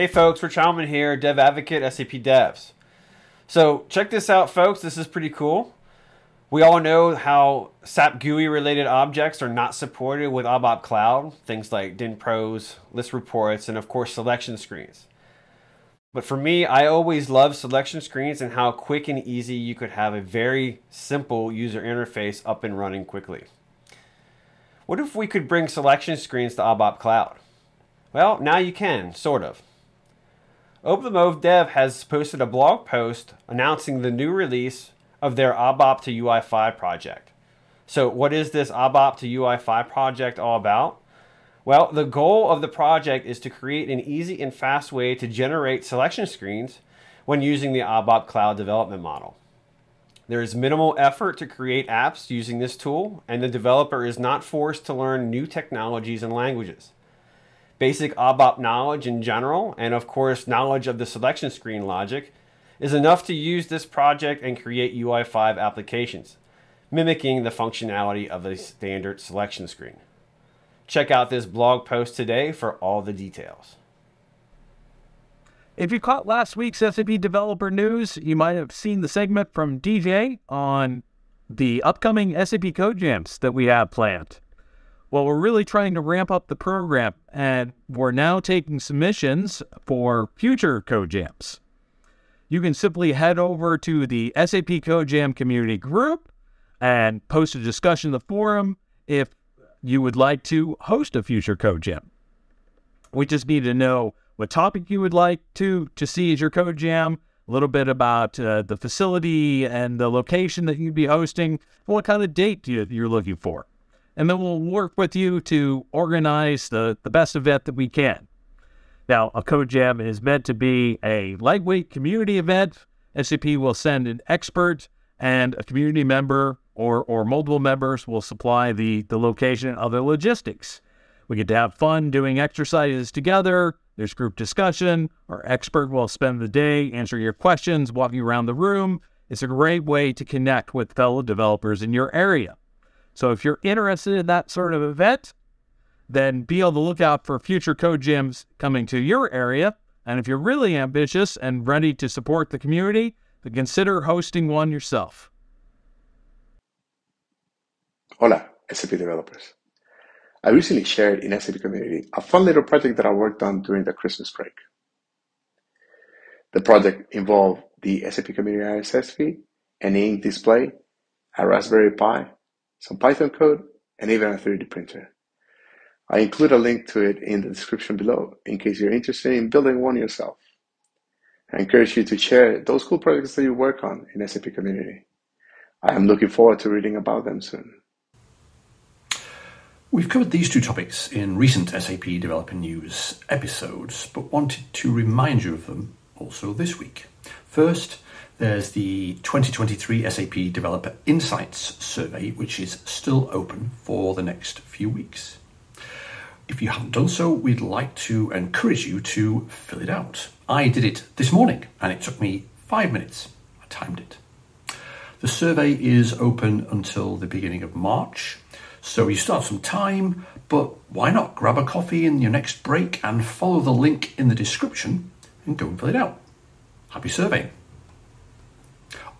Hey folks, Rich Heilman here, Dev Advocate, SAP Devs. So check this out, folks. This is pretty cool. We all know how SAP GUI related objects are not supported with ABAP Cloud, things like DynPros, list reports, and of course selection screens. But for me, I always love selection screens and how quick and easy you could have a very simple user interface up and running quickly. What if we could bring selection screens to ABAP Cloud? Well, now you can, sort of. Oblomov Dev has posted a blog post announcing the new release of their ABAP to UI5 project. So, what is this ABAP to UI5 project all about? Well, the goal of the project is to create an easy and fast way to generate selection screens when using the ABAP Cloud development model. There is minimal effort to create apps using this tool, and the developer is not forced to learn new technologies and languages. Basic ABAP knowledge in general, and of course, knowledge of the selection screen logic, is enough to use this project and create UI5 applications, mimicking the functionality of a standard selection screen. Check out this blog post today for all the details. If you caught last week's SAP Developer News, you might have seen the segment from DJ on the upcoming SAP Code Jams that we have planned. Well, we're really trying to ramp up the program, and we're now taking submissions for future Code Jams you can simply head over to the SAP Code Jam community group and post a discussion in the forum if you would like to host a future Code Jam. We just need to know what topic you would like to to see as your Code Jam, a little bit about uh, the facility and the location that you'd be hosting, what kind of date you, you're looking for. And then we'll work with you to organize the, the best event that we can. Now, a code jam is meant to be a lightweight community event. SAP will send an expert and a community member or, or multiple members will supply the, the location and other logistics. We get to have fun doing exercises together. There's group discussion. Our expert will spend the day answering your questions, walking around the room. It's a great way to connect with fellow developers in your area. So if you're interested in that sort of event, then be on the lookout for future code jams coming to your area. And if you're really ambitious and ready to support the community, then consider hosting one yourself. Hola, SAP developers. I recently shared in SAP community a fun little project that I worked on during the Christmas break. The project involved the SAP community RSS feed, an ink display, a Raspberry Pi, some Python code, and even a 3D printer. I include a link to it in the description below in case you're interested in building one yourself. I encourage you to share those cool projects that you work on in SAP community. I am looking forward to reading about them soon. We've covered these two topics in recent SAP Developer News episodes, but wanted to remind you of them also this week. First, there's the 2023 SAP Developer Insights survey, which is still open for the next few weeks. If you haven't done so, we'd like to encourage you to fill it out. I did it this morning and it took me five minutes. I timed it. The survey is open until the beginning of March, so you start some time, but why not grab a coffee in your next break and follow the link in the description and go and fill it out. Happy surveying.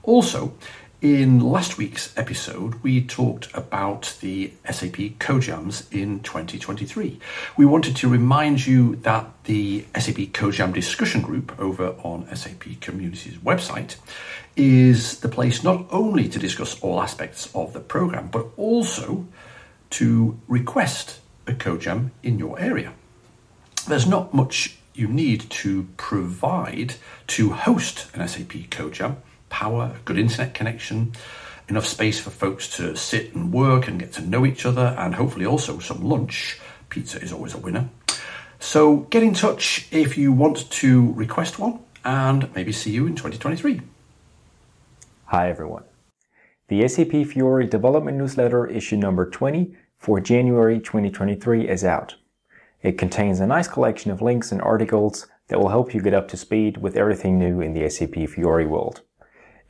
Also, in last week's episode, we talked about the SAP CodeJams in 2023. We wanted to remind you that the SAP CodeJam discussion group over on SAP Community's website is the place not only to discuss all aspects of the program, but also to request a CodeJam in your area. There's not much you need to provide to host an SAP CodeJam power, good internet connection, enough space for folks to sit and work and get to know each other, and hopefully also some lunch. Pizza is always a winner. So get in touch if you want to request one, and maybe see you in 2023. Hi everyone. The SAP Fiori Development Newsletter issue number 20 for January 2023 is out. It contains a nice collection of links and articles that will help you get up to speed with everything new in the SAP Fiori world.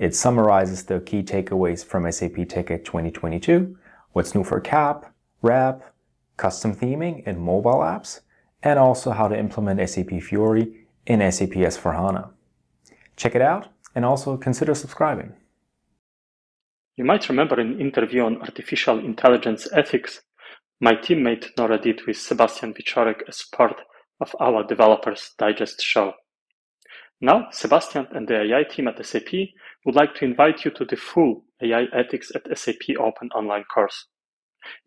It summarizes the key takeaways from SAP TechEd 2022, what's new for CAP, RAP, custom theming, and mobile apps, and also how to implement SAP Fiori in SAP S4HANA. Check it out and also consider subscribing. You might remember an interview on artificial intelligence ethics my teammate Nora did with Sebastian Wieczorek as part of our Developers Digest show. Now, Sebastian and the AI team at SAP would like to invite you to the full AI Ethics at SAP Open online course.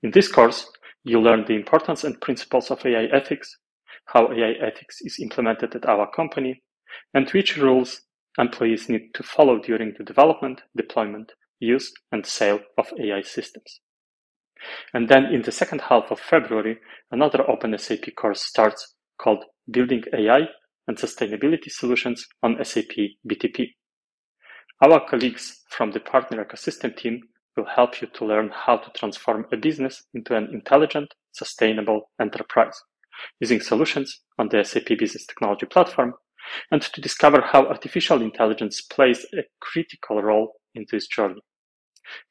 In this course, you learn the importance and principles of AI ethics, how AI ethics is implemented at our company, and which rules employees need to follow during the development, deployment, use, and sale of AI systems. And then in the second half of February, another Open SAP course starts called Building AI and Sustainability Solutions on SAP BTP. Our colleagues from the partner ecosystem team will help you to learn how to transform a business into an intelligent, sustainable enterprise using solutions on the SAP Business Technology Platform and to discover how artificial intelligence plays a critical role in this journey.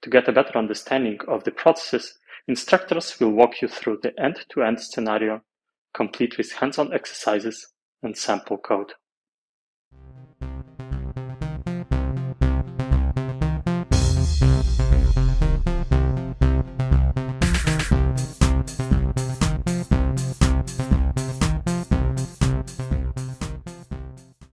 To get a better understanding of the processes, instructors will walk you through the end-to-end scenario, complete with hands-on exercises and sample code.